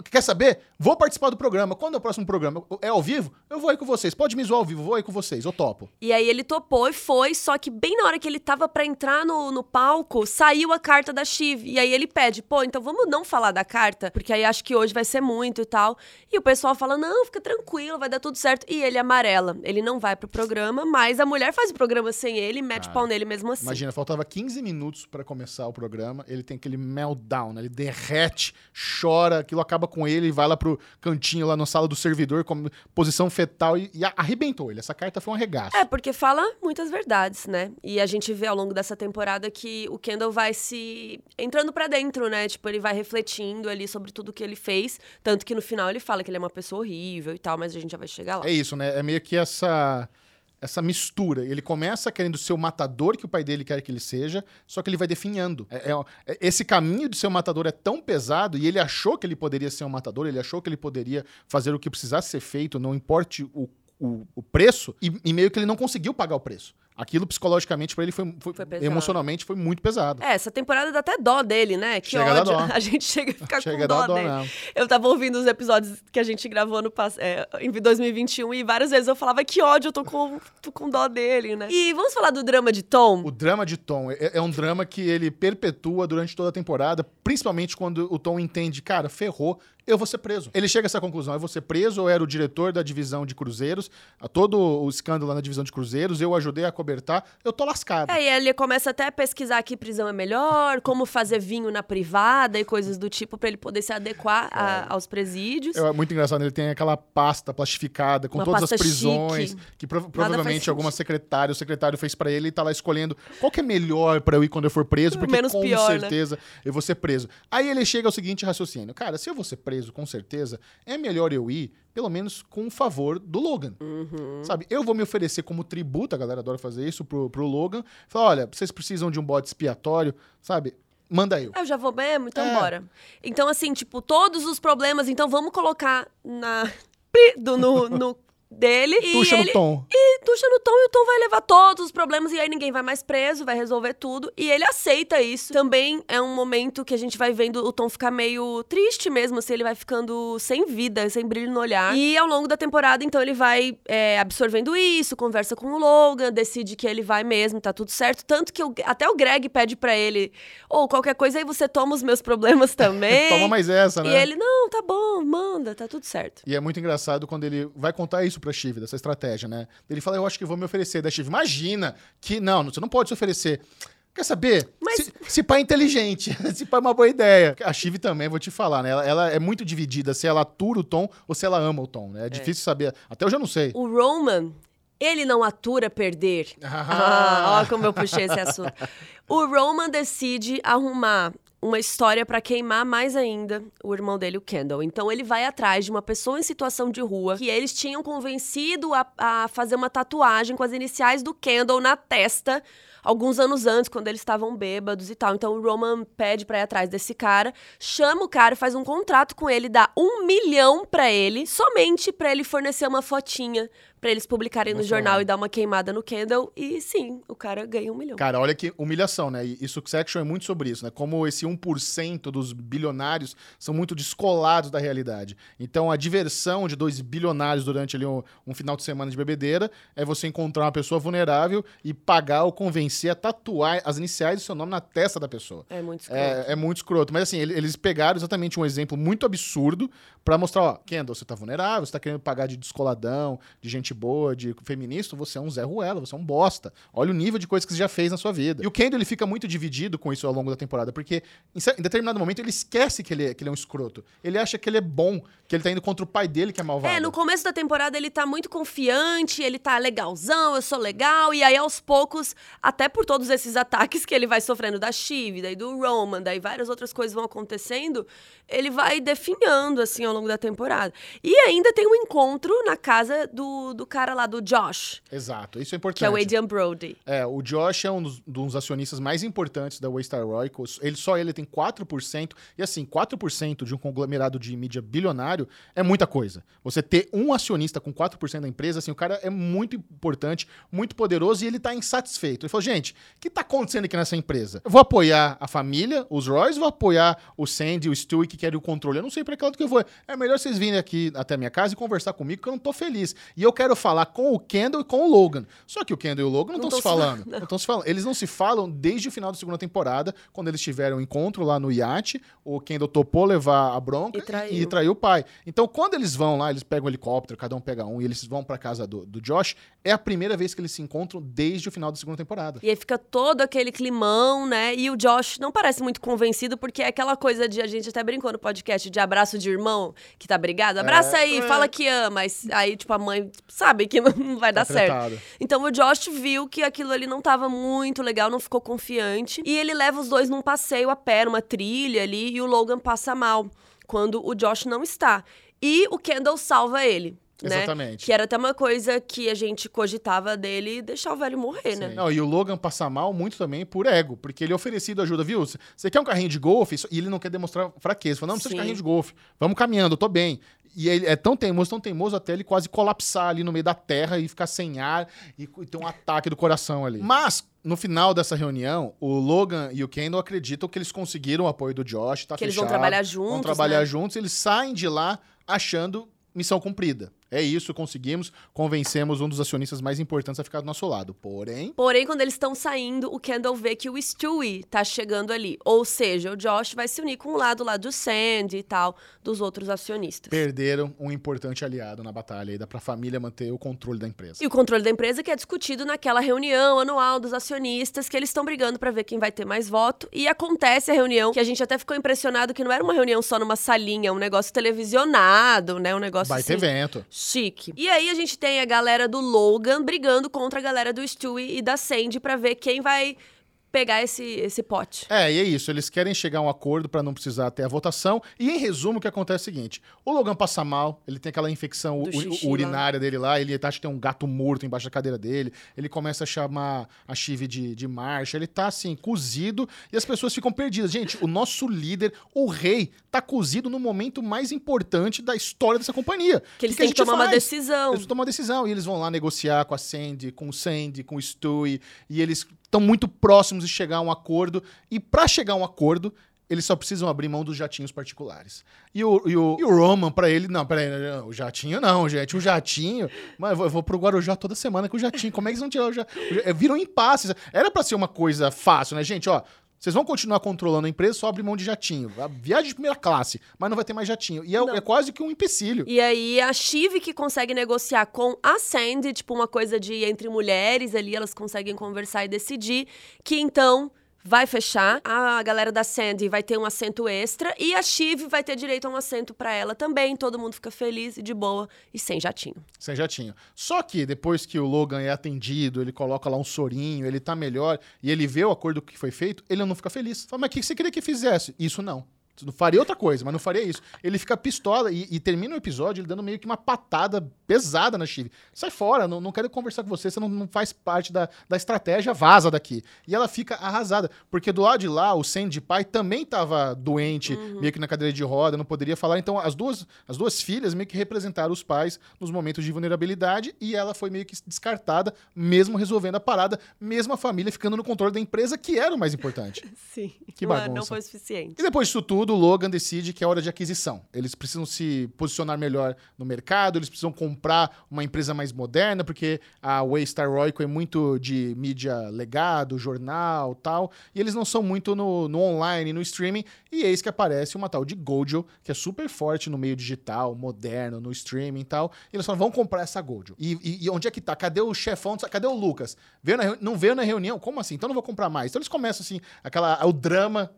Quer saber? Vou participar do programa. Quando é o próximo programa? É ao vivo? Eu vou aí com vocês. Pode me zoar ao vivo, vou aí com vocês vocês, eu topo. E aí ele topou e foi, só que bem na hora que ele tava para entrar no, no palco, saiu a carta da Chiv. E aí ele pede, pô, então vamos não falar da carta, porque aí acho que hoje vai ser muito e tal. E o pessoal fala, não, fica tranquilo, vai dar tudo certo. E ele amarela. Ele não vai pro programa, mas a mulher faz o programa sem ele e mete o pau nele mesmo assim. Imagina, faltava 15 minutos para começar o programa, ele tem aquele meltdown, né? ele derrete, chora, aquilo acaba com ele, vai lá pro cantinho lá na sala do servidor, com posição fetal e, e arrebentou ele. Essa carta foi um arregaço. É, porque fala muitas verdades, né? E a gente vê ao longo dessa temporada que o Kendall vai se entrando para dentro, né? Tipo, ele vai refletindo ali sobre tudo que ele fez. Tanto que no final ele fala que ele é uma pessoa horrível e tal, mas a gente já vai chegar lá. É isso, né? É meio que essa essa mistura. Ele começa querendo ser o matador que o pai dele quer que ele seja, só que ele vai definhando. É, é, é, esse caminho de ser um matador é tão pesado e ele achou que ele poderia ser um matador, ele achou que ele poderia fazer o que precisasse ser feito, não importe o o, o preço e, e, meio que ele não conseguiu pagar o preço. Aquilo psicologicamente para ele foi, foi, foi emocionalmente foi muito pesado. É, essa temporada dá até dó dele, né? Que chega ódio. (laughs) A gente chega a ficar chega com dó, dó dele. Mesmo. Eu tava ouvindo os episódios que a gente gravou no é, em 2021 e várias vezes eu falava que ódio, eu tô com, tô com dó dele, né? E vamos falar do drama de Tom? O drama de Tom é, é um drama que ele perpetua durante toda a temporada, principalmente quando o Tom entende, cara, ferrou, eu vou ser preso. Ele chega a essa conclusão, eu vou ser preso, eu era o diretor da divisão de cruzeiros, a todo o escândalo na divisão de cruzeiros, eu ajudei a cobertura acobertar, eu tô lascado. É, e ele começa até a pesquisar que prisão é melhor, como fazer vinho na privada e coisas do tipo pra ele poder se adequar a- aos presídios. É muito engraçado, ele tem aquela pasta plastificada com Uma todas as prisões, chique. que prova- provavelmente alguma secretária, o secretário fez pra ele e tá lá escolhendo qual que é melhor pra eu ir quando eu for preso, porque Menos com pior, né? certeza eu vou ser preso. Aí ele chega ao seguinte raciocínio: cara, se eu vou ser preso, com certeza, é melhor eu ir, pelo menos com o favor do Logan. Uhum. Sabe? Eu vou me oferecer como tributo, a galera adora fazer isso pro, pro Logan. Falar, olha, vocês precisam de um bode expiatório, sabe? Manda eu. Eu já vou mesmo, então É. bora. Então, assim, tipo, todos os problemas, então vamos colocar na. (laughs) do- no, no dele. e Tuxa ele, no tom. E tuxa no tom e o tom vai levar todos os problemas e aí ninguém vai mais preso, vai resolver tudo. E ele aceita isso. Também é um momento que a gente vai vendo o tom ficar meio triste mesmo, assim, ele vai ficando sem vida, sem brilho no olhar. E ao longo da temporada, então, ele vai é, absorvendo isso, conversa com o Logan, decide que ele vai mesmo, tá tudo certo. Tanto que o- até o Greg pede pra ele, ou qualquer coisa aí você toma os meus problemas (laughs) também. Toma mais essa, né? E ele, não, tá bom, manda, tá tudo certo. E é muito engraçado quando ele vai contar isso pra Shiv, dessa estratégia, né? Ele fala, eu acho que vou me oferecer. Da Shiv, imagina que não, você não pode se oferecer. Quer saber? Mas- Se, se pai é inteligente, (laughs) se pai é uma boa ideia. A Shiv também, vou te falar, né? Ela, ela é muito dividida se ela atura o Tom ou se ela ama o Tom, né? É, difícil saber. Até hoje eu não sei. O Roman, ele não atura perder. (laughs) Ah, ó como eu puxei esse assunto. O Roman decide arrumar uma história pra queimar mais ainda o irmão dele, o Kendall. Então ele vai atrás de uma pessoa em situação de rua que eles tinham convencido a, a fazer uma tatuagem com as iniciais do Kendall na testa alguns anos antes, quando eles estavam bêbados e tal. Então o Roman pede pra ir atrás desse cara, chama o cara, faz um contrato com ele, dá um milhão pra ele, somente pra ele fornecer uma fotinha pra eles publicarem no jornal e dar uma queimada no Kendall. E sim, o cara ganha um milhão. Cara, olha que humilhação, né? E e Succession é muito sobre isso, né? Como esse 1% dos bilionários são muito descolados da realidade. Então, a diversão de dois bilionários durante ali um, um final de semana de bebedeira é você encontrar uma pessoa vulnerável e pagar ou convencer a tatuar as iniciais do seu nome na testa da pessoa. É muito escroto. É, é muito escroto. Mas assim, ele- eles pegaram exatamente um exemplo muito absurdo pra mostrar, ó, Kendall, você tá vulnerável, você tá querendo pagar de descoladão, de gente boa, de feminista, você é um Zé Ruela, você é um bosta. Olha o nível de coisa que você já fez na sua vida. E o Kendall, ele fica muito dividido com isso ao longo da temporada, porque em, determinado momento ele esquece que ele, é, que ele é um escroto. Ele acha que ele é bom, que ele tá indo contra o pai dele, que é malvado. É, no começo da temporada ele tá muito confiante, ele tá legalzão, eu sou legal, e aí aos poucos, até por todos esses ataques que ele vai sofrendo da Shiv, daí do Roman, daí várias outras coisas vão acontecendo, ele vai definhando, assim, ao longo da temporada. E ainda tem um encontro na casa do, do cara lá, do Josh, Exato, isso é importante. que é o Adrian Brody. É, o Josh é um dos, dos acionistas mais importantes da Waystar Royal. Ele, só ele tem 4%. E assim, 4% de um conglomerado de mídia bilionário é muita coisa. Você ter um acionista com 4% da empresa, assim, o cara é muito importante, muito poderoso e ele tá insatisfeito. Ele falou, gente, o que tá acontecendo aqui nessa empresa? Eu vou apoiar a família, os Royce, vou apoiar o Sandy, o Stewie que querem o controle. Eu não sei pra que lado que eu vou. É melhor vocês virem aqui até a minha casa e conversar comigo, que eu não tô feliz. E eu quero falar com o Kendall e com o Logan. Só que o Kendall e o Logan não estão se falando. Não estão se falando. Eles não se falam desde o final da segunda temporada, quando eles tiveram um encontro lá no iate. O Kendall topou levar a bronca E traiu. e traiu o pai. Então, quando eles vão lá, eles pegam um helicóptero, cada um pega um, e eles vão pra casa do, do Josh, é a primeira vez que eles se encontram desde o final da segunda temporada. E aí fica todo aquele climão, né? E o Josh não parece muito convencido, porque é aquela coisa de a gente até brincou no podcast de abraço de irmão que tá brigado. Abraça aí, é. fala que ama. Aí, tipo, a mãe sabe que (laughs) não, vai dar certo. Então o Josh viu que aquilo ali não tava muito legal, não ficou confiante. E ele leva os dois num passeio a pé, numa trilha ali, e o Logan passa mal quando o Josh não está. E o Kendall salva ele. Né? Exatamente. Que era até uma coisa que a gente cogitava dele deixar o velho morrer, né? Não, e o Logan passa mal muito também por ego, porque ele é oferecido ajuda, viu? Você quer um carrinho de golfe? E ele não quer demonstrar fraqueza. Fala, não, não precisa de Sim. carrinho de golfe. Vamos caminhando, eu tô bem. E ele é tão teimoso, tão teimoso, até ele quase colapsar ali no meio da terra e ficar sem ar e, e ter um ataque do coração ali. Mas, no final dessa reunião, o Logan e o Kendall acreditam que eles conseguiram o apoio do Josh, tá Que eles vão fechado, trabalhar Vão juntos, trabalhar né? juntos, eles saem de lá achando missão cumprida. É isso, conseguimos, convencemos um dos acionistas mais importantes a ficar do nosso lado. Porém, Porém, quando eles estão saindo, o Kendall vê que o Stewie tá chegando ali. Ou seja, o Josh vai se unir com o lado lá do Sandy e tal, dos outros acionistas. perderam um importante aliado na batalha aí, dá pra família manter o controle da empresa. E o controle da empresa que é discutido naquela reunião anual dos acionistas, que eles estão brigando pra ver quem vai ter mais voto. E acontece a reunião, que a gente até ficou impressionado que não era uma reunião só numa salinha, um negócio televisionado, né? Um negócio Vai ter assim, evento. Chique. E aí a gente tem a galera do Logan brigando contra a galera do Stewie e da Sandy pra ver quem vai pegar esse, esse pote. É, e é isso. Eles querem chegar a um acordo pra não precisar ter a votação. E em resumo, o que acontece é o seguinte: o Logan passa mal, ele tem aquela infecção xixi urinária dele lá, ele acha que tem um gato morto embaixo da cadeira dele. Ele começa a chamar a Chive de, de marcha. Ele tá assim, cozido, e as pessoas ficam perdidas. Gente, o nosso líder, o rei, tá cozido no momento mais importante da história dessa companhia. Que eles que têm que tomar uma faz? decisão. Eles tomam uma decisão e eles vão lá negociar com a Sandy, com o Sandy, com o Stewie, e eles estão muito próximos de chegar a um acordo. E pra chegar a um acordo, eles só precisam abrir mão dos jatinhos particulares. E o, e o, e o Roman, pra ele, não, peraí, o jatinho não, gente, o jatinho. Mas eu vou, pro Guarujá toda semana com o jatinho. Como é que eles vão tirar o jatinho? Viram impasse. Era pra ser uma coisa fácil, né, gente? Ó. Vocês vão continuar controlando a empresa, só abre mão de jatinho. A viagem de primeira classe, mas não vai ter mais jatinho. E é, é quase que um empecilho. E aí a Shiv que consegue negociar com a Sandy, tipo uma coisa de entre mulheres ali, elas conseguem conversar e decidir que então vai fechar. A galera da Sandy vai ter um assento extra e a Shiv vai ter direito a um assento pra ela também. Todo mundo fica feliz e de boa e sem jatinho. Sem jatinho. Só que depois que o Logan é atendido, ele coloca lá um sorinho, ele tá melhor e ele vê o acordo que foi feito, ele não fica feliz. Fala, mas o que você queria que fizesse? Isso não. Não faria outra coisa, mas não faria isso. Ele fica pistola e, e termina o episódio ele dando meio que uma patada pesada na Chive. Sai fora, não, não quero conversar com você, você não, não faz parte da, da estratégia, vaza daqui. E ela fica arrasada, porque do lado de lá, o Sandy pai também tava doente, meio que na cadeira de roda, não poderia falar. Então as duas, as duas filhas meio que representaram os pais nos momentos de vulnerabilidade e ela foi meio que descartada, mesmo resolvendo a parada, mesmo a família ficando no controle da empresa, que era o mais importante. (laughs) Sim. Que não, bagunça. não foi suficiente. E depois disso tudo, o Logan decide que é hora de aquisição. Eles precisam se posicionar melhor no mercado, eles precisam comprar uma empresa mais moderna, porque a Waystar Royco é muito de mídia legado, jornal tal, e eles não são muito no, no online, no streaming, e eis que aparece uma tal de Gojo, que é super forte no meio digital, moderno, no streaming tal, e eles falam, vamos comprar essa Gojo. E, e- e onde é que tá? Cadê o chefão? Cadê o Lucas? Veio na não veio na reunião? Como assim? Então não vou comprar mais. Então eles começam assim, aquela, o drama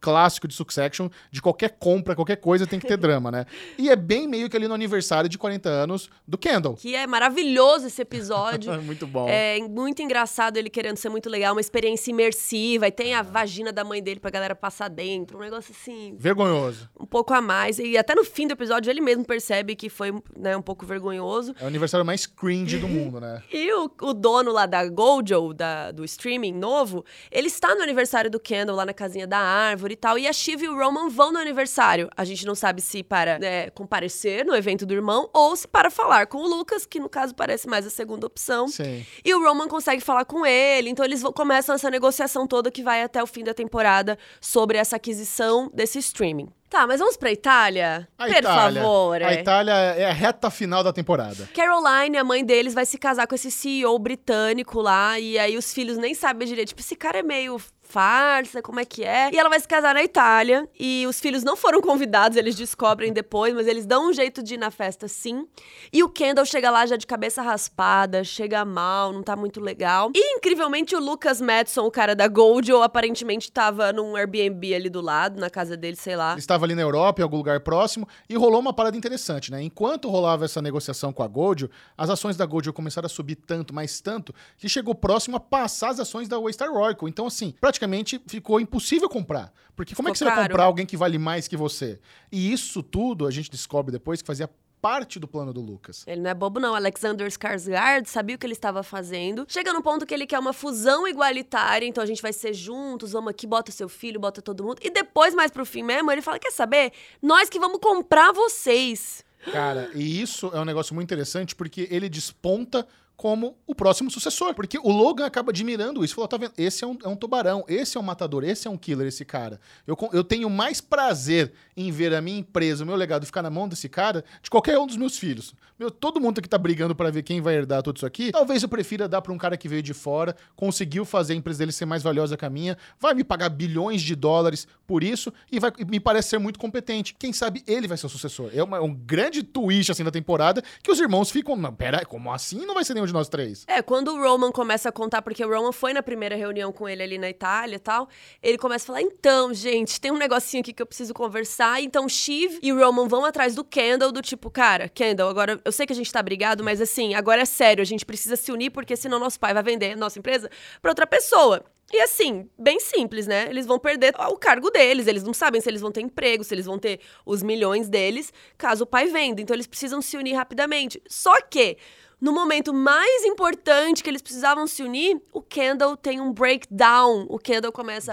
clássico de Succession, de qualquer compra, qualquer coisa tem que ter (laughs) drama, né? E é bem meio que ali no aniversário de 40 anos do Kendall. Que é maravilhoso esse episódio. (laughs) Muito bom. É muito engraçado ele querendo ser muito legal, uma experiência imersiva. E tem a vagina da mãe dele pra galera passar dentro. Um negócio assim, Vergonhoso. um pouco a mais. E até no fim do episódio ele mesmo percebe que foi né, um pouco vergonhoso. É o aniversário mais cringe do mundo, né? (laughs) E o, o dono lá da Gojo, da, do streaming novo, ele está no aniversário do Kendall, lá na casinha da árvore e tal. E a Shiv e o Roman vão no aniversário. A gente não sabe se para né, comparecer no evento do irmão ou se para falar com o Lucas, que no caso parece mais a segunda opção. Sim. E o Roman consegue falar com ele, então eles começam essa negociação toda que vai até o fim da temporada sobre essa aquisição desse streaming. Tá, mas vamos pra Itália? A per Itália. favor. A é. Itália é a reta final da temporada. Caroline, a mãe deles, vai se casar com esse CEO britânico lá, e aí os filhos nem sabem direito. Tipo, esse cara é meio farsa, como é que é? E ela vai se casar na Itália, e os filhos não foram convidados, eles descobrem depois, mas eles dão um jeito de ir na festa sim. E o Kendall chega lá já de cabeça raspada, chega mal, não tá muito legal. E, incrivelmente, o Lucas Madison, o cara da Goldjo, aparentemente tava num Airbnb ali do lado, na casa dele, sei lá. Ele estava ali na Europa, em algum lugar próximo, e rolou uma parada interessante, né? Enquanto rolava essa negociação com a Gojo, as ações da Gojo começaram a subir tanto, mais tanto, que chegou próximo a passar as ações da Waystar Royco. Então, assim, praticamente ficou impossível comprar. Porque como é que você Ficou vai caro. comprar alguém que vale mais que você? E isso tudo a gente descobre depois que fazia parte do plano do Lucas. Ele não é bobo, não. Alexander Skarsgård sabia o que ele estava fazendo. Chega no ponto que ele quer uma fusão igualitária, então a gente vai ser juntos, vamos aqui, bota seu filho, bota todo mundo. E depois, mais pro fim mesmo, ele fala: quer saber? Nós que vamos comprar vocês. Cara, e isso é um negócio muito interessante porque ele desponta como o próximo sucessor. Porque o Logan acaba admirando isso. Falou, tá vendo? Esse é um, é um tubarão, esse é um matador, esse é um killer, esse cara. Eu, eu tenho mais prazer em ver a minha empresa, o meu legado ficar na mão desse cara, de qualquer um dos meus filhos. Meu, todo mundo que tá brigando para ver quem vai herdar tudo isso aqui, talvez eu prefira dar pra um cara que veio de fora, conseguiu fazer a empresa dele ser mais valiosa que a minha, vai me pagar bilhões de dólares por isso e vai, me parece ser muito competente. Quem sabe ele vai ser o sucessor. É, uma, um grande twist assim da temporada que os irmãos ficam, não, pera, como assim não vai ser nenhum de nós três? É, quando o Roman começa a contar, porque o Roman foi na primeira reunião com ele ali na Itália e tal, ele começa a falar: então, gente, tem um negocinho aqui que eu preciso conversar. Então, Shiv e Roman vão atrás do Kendall, do tipo, cara, Kendall, agora eu sei que a gente tá brigado, mas assim, agora é sério, a gente precisa se unir, porque senão nosso pai vai vender a nossa empresa pra outra pessoa. E assim, bem simples, né? Eles vão perder o cargo deles, eles não sabem se eles vão ter emprego, se eles vão ter os milhões deles, caso o pai venda. Então eles precisam se unir rapidamente. Só que no momento mais importante que eles precisavam se unir, o Kendall tem um breakdown. O Kendall começa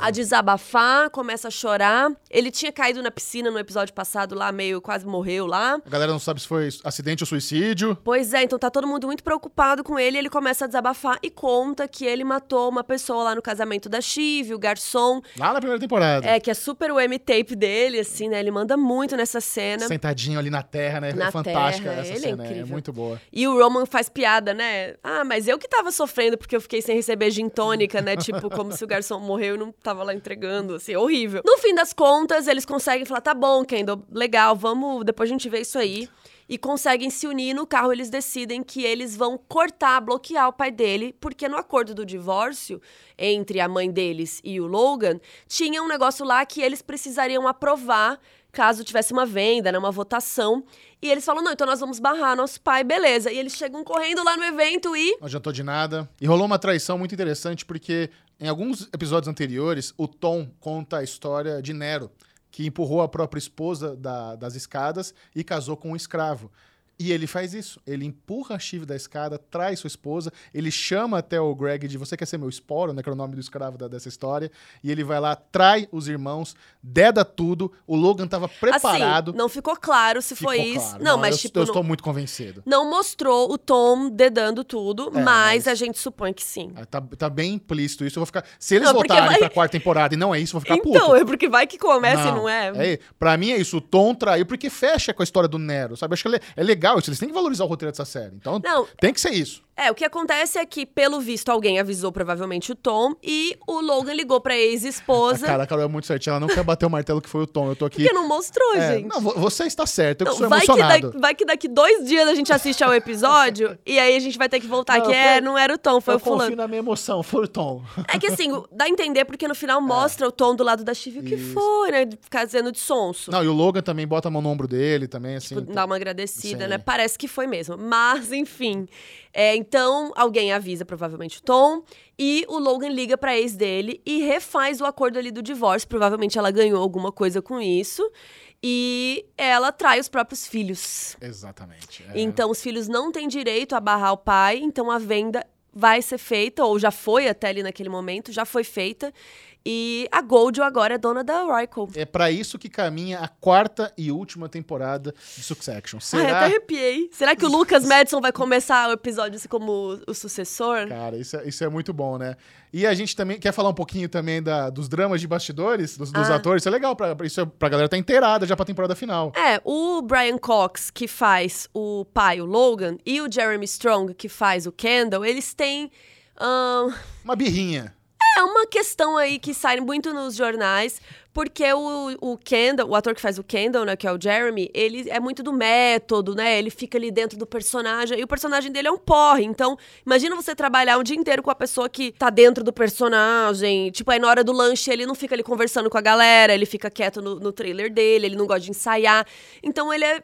a desabafar, começa a chorar. Ele tinha caído na piscina no episódio passado lá, meio quase morreu lá. A galera não sabe se foi acidente ou suicídio. Pois é, então tá todo mundo muito preocupado com ele. Ele começa a desabafar e conta que ele matou uma pessoa lá no casamento da Chive, o garçom. Lá na primeira temporada. É, que é super o M-tape dele, assim, né? Ele manda muito nessa cena. Sentadinho ali na terra, né? Na é fantástica terra, essa é cena. É, incrível. muito boa. E o Roman faz piada, né? Ah, mas eu que tava sofrendo porque eu fiquei sem receber gin tônica, né? tipo, como se o garçom morreu e não tava lá entregando, assim, horrível. No fim das contas, eles conseguem falar: tá bom, Kendall, legal, vamos, depois a gente vê isso aí. E conseguem se unir no carro, eles decidem que eles vão cortar, bloquear o pai dele, porque no acordo do divórcio entre a mãe deles e o Logan, tinha um negócio lá que eles precisariam aprovar caso tivesse uma venda, né, uma votação. E eles falam: não, então nós vamos barrar nosso pai, beleza. E eles chegam correndo lá no evento e. Não adiantou de nada. E rolou uma traição muito interessante, porque em alguns episódios anteriores, o Tom conta a história de Nero, que empurrou a própria esposa da, das escadas e casou com um escravo. E ele faz isso. Ele empurra a Shiv da escada, traz sua esposa, ele chama até o Greg de você quer ser meu esporo, né? Que era o nome do escravo da, dessa história. E ele vai lá, trai os irmãos, deda tudo. O Logan tava preparado. Assim, não ficou claro se ficou foi isso. claro. Não, mas eu, tipo. Eu não- estou muito convencido. Não mostrou o Tom dedando tudo, É, mas, mas- a gente supõe que sim. Ah, Tá, tá bem implícito isso. Eu vou ficar. Se eles Não, voltarem vai- pra quarta temporada e não é isso, eu vou ficar Então, puto. é porque vai que começa e não é. É, pra mim é isso. O Tom traiu porque fecha com a história do Nero, sabe? Acho que é é legal isso. Eles têm que valorizar o roteiro dessa série. Então Não. tem que ser isso. É, o que acontece é que, pelo visto, alguém avisou provavelmente o Tom e o Logan ligou pra A ex-esposa. cara, a Carol é muito certinha. Ela não quer bater o martelo que foi o Tom. Eu tô aqui. Porque não mostrou, É, gente. não, vo- você está certo. Eu que Não, sou vai, que emocionado. daqui, vai que daqui dois dias a gente assiste ao episódio (laughs) e aí a gente vai ter que voltar Não, que eu é, não era o Tom, foi eu o fulano. confio na minha emoção. Foi o Tom. É que assim, dá a entender porque no final mostra o Tom do lado da Chive o que Isso. foi, né? Ficar dizendo de sonso. Não, e o Logan também bota a mão no ombro dele também, assim. Tipo, dar uma agradecida, Sim. né? Parece que foi mesmo. Mas, enfim. É, então, alguém avisa provavelmente o Tom. E o Logan liga pra ex dele e refaz o acordo ali do divórcio. Provavelmente ela ganhou alguma coisa com isso. E ela trai os próprios filhos. Exatamente. é. Então, os filhos não têm direito a barrar o pai. Então, a venda vai ser feita, ou já foi até ali naquele momento, já foi feita. E a Goldie agora é dona da Oracle. É pra isso que caminha a quarta e última temporada de Succession. Ai, até Será? arrepiei. Será que o Lucas Madison vai começar o episódio assim como o sucessor? Cara, isso é, isso é muito bom, né? E a gente também quer falar um pouquinho também da, dos dramas de bastidores, dos, dos Ah. atores. Isso é legal, pra, isso é pra galera tá inteirada já pra temporada final. É, o Brian Cox, que faz o pai, o Logan, e o Jeremy Strong, que faz o Kendall, eles têm. ahn, Uma birrinha. É uma questão aí que sai muito nos jornais, porque o, o Kendall, o ator que faz o Kendall, né, que é o Jeremy, ele é muito do método, né? Ele fica ali dentro do personagem, e o personagem dele é um porre. Então, imagina você trabalhar um dia inteiro com a pessoa que tá dentro do personagem. Tipo, aí na hora do lanche ele não fica ali conversando com a galera, ele fica quieto no, no trailer dele, ele não gosta de ensaiar. Então ele é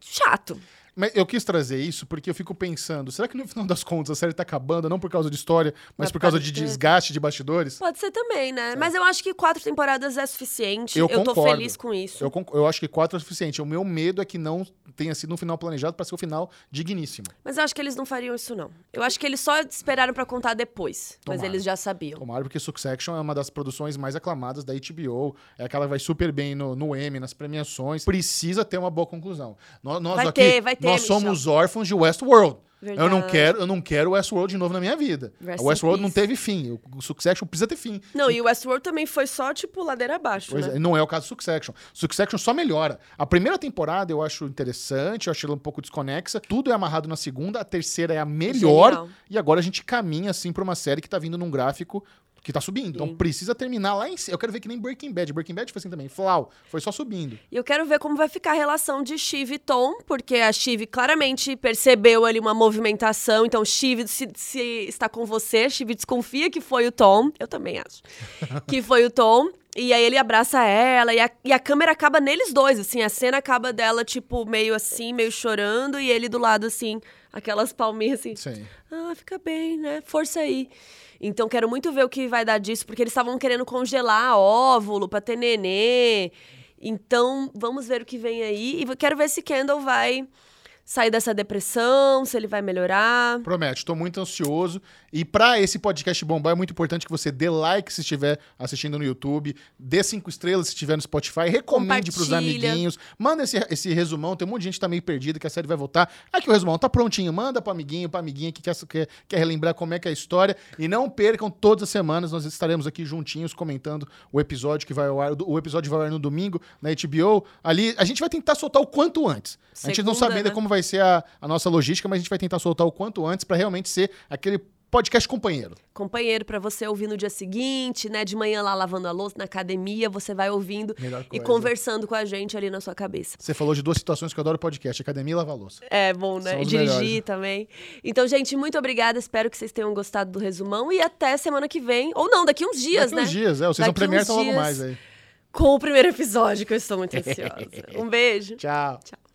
chato. Mas eu quis trazer isso porque eu fico pensando, será que no final das contas a série tá acabando não por causa de história, mas Mas por causa de de- desgaste de bastidores? Pode ser também, né? Mas eu acho que quatro temporadas é suficiente. Eu Eu, tô concordo. feliz com isso. Eu, eu acho que quatro é suficiente. O meu medo é que não tenha sido um final planejado pra ser um final digníssimo. Mas eu acho que eles não fariam isso, não. Eu acho que eles só esperaram pra contar depois. Mas Tomara. eles já sabiam. Tomara, porque Succession é uma das produções mais aclamadas da HBO. É aquela que vai super bem no, no Emmy, nas premiações. Precisa ter uma boa conclusão. Nós, nós Vai aqui ter, vai ter. Nós Michel? somos órfãos de Westworld. Eu não Verdade. quero, eu não quero Westworld de novo na minha vida. Rest a Westworld não teve fim. O Succession precisa ter fim. Não, e o Westworld também foi só, tipo, ladeira abaixo, Pois né? é, não é o caso do Succession. Succession só melhora. A primeira temporada eu acho interessante, eu acho ela um pouco desconexa. Tudo é amarrado na segunda, a terceira é a melhor. Genial. E agora a gente caminha, assim, pra uma série que tá vindo num gráfico que tá subindo. Então Sim. precisa terminar lá em cima. Eu quero ver que nem Breaking Bad. Breaking Bad foi assim também. Flau. Foi só subindo. E eu quero ver como vai ficar a relação de Shiv e Tom, porque a Shiv claramente percebeu ali uma movimentação. Então, Shiv, se, se está com você, Shiv desconfia que foi o Tom. Eu também acho. (laughs) que foi o Tom. E aí ele abraça ela e a, e a câmera acaba neles dois, assim. A cena acaba dela, tipo, meio assim, meio chorando. E ele do lado, assim, aquelas palminhas, assim. Sim. Ah, fica bem, né? Força aí. Então, quero muito ver o que vai dar disso, porque eles estavam querendo congelar óvulo pra ter nenê. Então, vamos ver o que vem aí. E quero ver se Kendall vai sair dessa depressão, se ele vai melhorar. Promete, tô muito ansioso. E pra esse podcast bombar, é muito importante que você dê like se estiver assistindo no YouTube, dê cinco estrelas se estiver no Spotify, recomende pros Compartilha. amiguinhos, manda esse, esse resumão. Tem um monte de gente que tá meio perdida, que a série vai voltar. Aqui o resumão tá prontinho, manda pro amiguinho, pra amiguinha que quer, quer, quer relembrar como é que é a história. E não percam todas as semanas, nós estaremos aqui juntinhos comentando o episódio que vai ao ar. O episódio vai ao ar no domingo na HBO. Ali, a gente vai tentar soltar o quanto antes. a gente não Segunda, sabe ainda né? como vai ser a, a nossa logística, mas a gente vai tentar soltar o quanto antes pra realmente ser aquele podcast companheiro. Companheiro pra você ouvir no dia seguinte, né? De manhã lá lavando a louça, na academia, você vai ouvindo e conversando com a gente ali na sua cabeça. Você falou de duas situações que eu adoro podcast, academia e lavar louça. É bom, né? Dirigir melhores. também. Então, gente, muito obrigada. Espero que vocês tenham gostado do resumão. E até semana que vem. Ou não, daqui uns dias, Daqui né? uns dias, é. Vocês vão Daqui premiar tá logo mais aí. Com o primeiro episódio, que eu estou muito ansiosa. (laughs) Um beijo. Tchau. Tchau.